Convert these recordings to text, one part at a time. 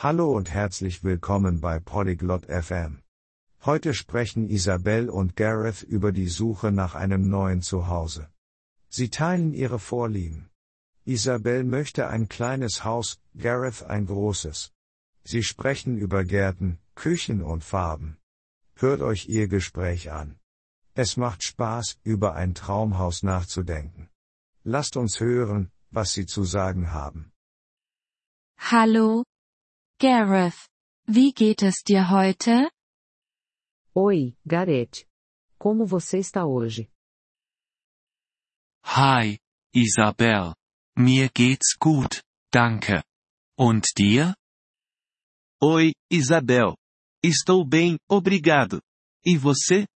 Hallo und herzlich willkommen bei Polyglot FM. Heute sprechen Isabel und Gareth über die Suche nach einem neuen Zuhause. Sie teilen ihre Vorlieben. Isabel möchte ein kleines Haus, Gareth ein großes. Sie sprechen über Gärten, Küchen und Farben. Hört euch ihr Gespräch an. Es macht Spaß, über ein Traumhaus nachzudenken. Lasst uns hören, was sie zu sagen haben. Hallo, Gareth. Wie geht es dir heute? Oi, Gareth. Como você está hoje? Hi, Isabel. Mir geht's gut, danke. Und dir? Oi, Isabel. Estou bem, obrigado. E você?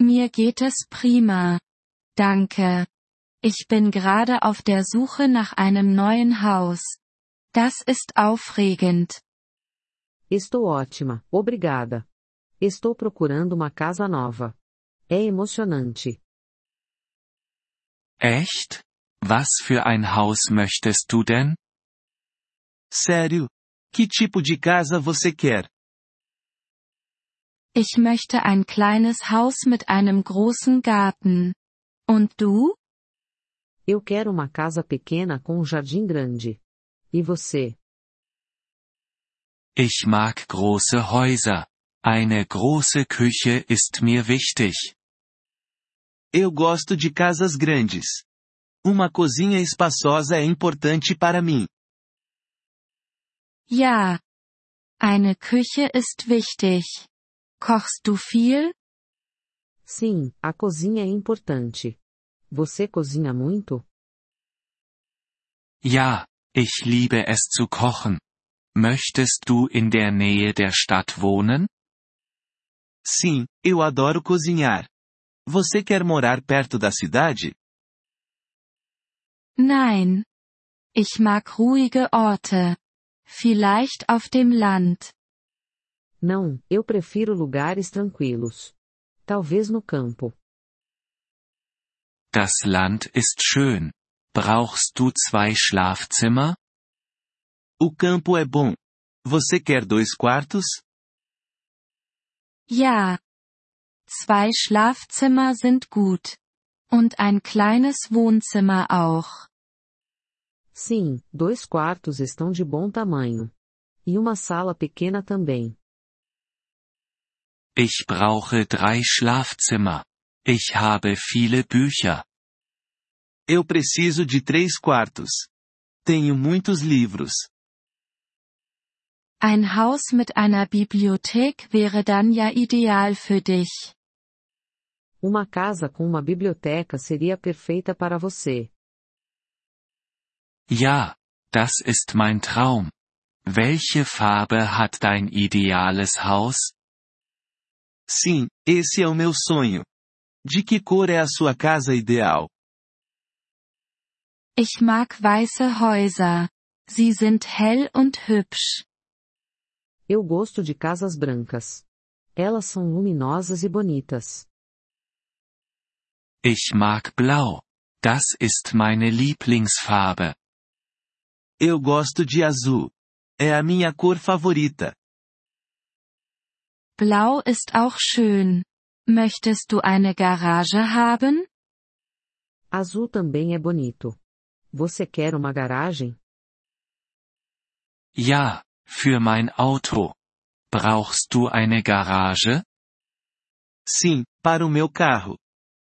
Mir geht es prima. Danke. Ich bin gerade auf der Suche nach einem neuen Haus. Das ist aufregend. Estou ótima, obrigada. Estou procurando uma casa nova. É emocionante. Echt? Was für ein Haus möchtest du denn? Sério? Que tipo de casa você quer? Ich möchte ein kleines Haus mit einem großen Garten. Und du? Eu quero uma casa pequena com um jardim grande. E você? Ich mag große Häuser. Eine große Küche ist mir wichtig. Eu gosto de casas grandes. Uma cozinha espaçosa é importante para mim. Ja. Eine Küche ist wichtig. Kochst du viel? Sim, a cozinha é importante. Você cozinha muito? Ja, ich liebe es zu kochen. Möchtest du in der Nähe der Stadt wohnen? Sim, eu adoro cozinhar. Você quer morar perto da cidade? Nein. Ich mag ruhige Orte. Vielleicht auf dem Land. Não, eu prefiro lugares tranquilos. Talvez no campo. Das Land ist schön. Brauchst du zwei Schlafzimmer? O campo é bom. Você quer dois quartos? Ja. Zwei Schlafzimmer sind gut. Und ein kleines Wohnzimmer auch. Sim, dois quartos estão de bom tamanho. E uma sala pequena também. Ich brauche drei Schlafzimmer. Ich habe viele Bücher. Eu preciso de três quartos. Tenho muitos livros. Ein Haus mit einer Bibliothek wäre dann ja ideal für dich. Uma casa com uma biblioteca seria perfeita para você. Ja, das ist mein Traum. Welche Farbe hat dein ideales Haus? Sim, esse é o meu sonho. De que cor é a sua casa ideal? Ich mag weiße Häuser. Sie sind hell und hübsch. Eu gosto de casas brancas. Elas são luminosas e bonitas. Ich mag blau. Das ist meine Lieblingsfarbe. Eu gosto de azul. É a minha cor favorita. Blau ist auch schön. Möchtest du eine Garage haben? Azul também é bonito. Você quer uma garagem? Ja, für mein Auto. Brauchst du eine Garage? Sim, para o meu carro.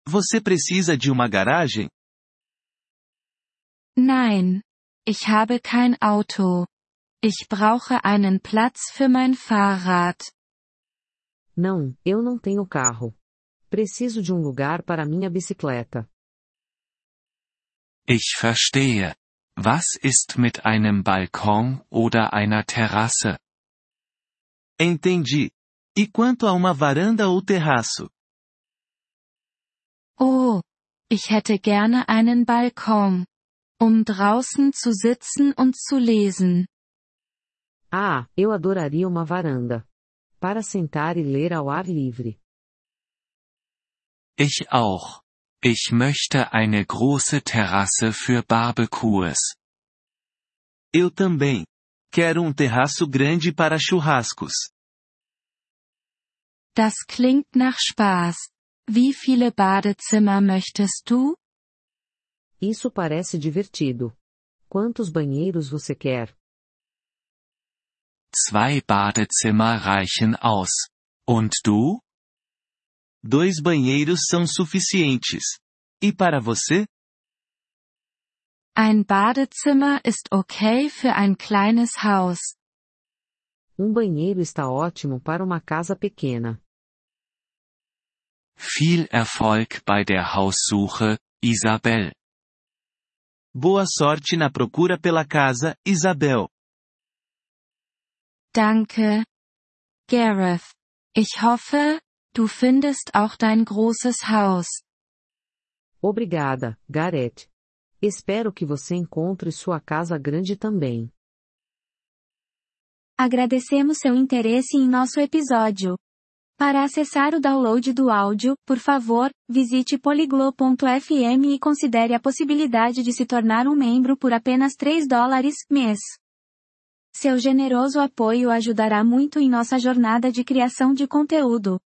Você precisa de uma garagem? Nein. Ich habe kein Auto. Ich brauche einen Platz für mein Fahrrad. Não, eu não tenho carro. Preciso de um lugar para minha bicicleta. Ich verstehe. Was ist mit einem Balkon oder einer Terrasse? Entendi. E quanto a uma varanda ou terraço? Oh, ich hätte gerne einen Balkon. Um draußen zu sitzen und zu lesen. Ah, eu adoraria uma varanda. Para sentar e ler ao ar livre. Ich auch. Ich möchte eine große Terrasse für Barbecues. Eu também. Quero um terraço grande para churrascos. Das klingt nach Spaß. Wie viele Badezimmer möchtest du? Isso parece divertido. Quantos banheiros você quer? Zwei Badezimmer reichen aus. Und du? Dois banheiros são suficientes. E para você? Ein Badezimmer ist okay für ein kleines Haus. Um banheiro está ótimo para uma casa pequena. Viel Erfolg bei der Haussuche, Isabel. Boa sorte na procura pela casa, Isabel. Danke. Gareth. Ich hoffe, du findest auch dein großes Haus. Obrigada, Gareth. Espero que você encontre sua casa grande também. Agradecemos seu interesse em nosso episódio. Para acessar o download do áudio, por favor, visite poliglo.fm e considere a possibilidade de se tornar um membro por apenas 3 dólares mês. Seu generoso apoio ajudará muito em nossa jornada de criação de conteúdo.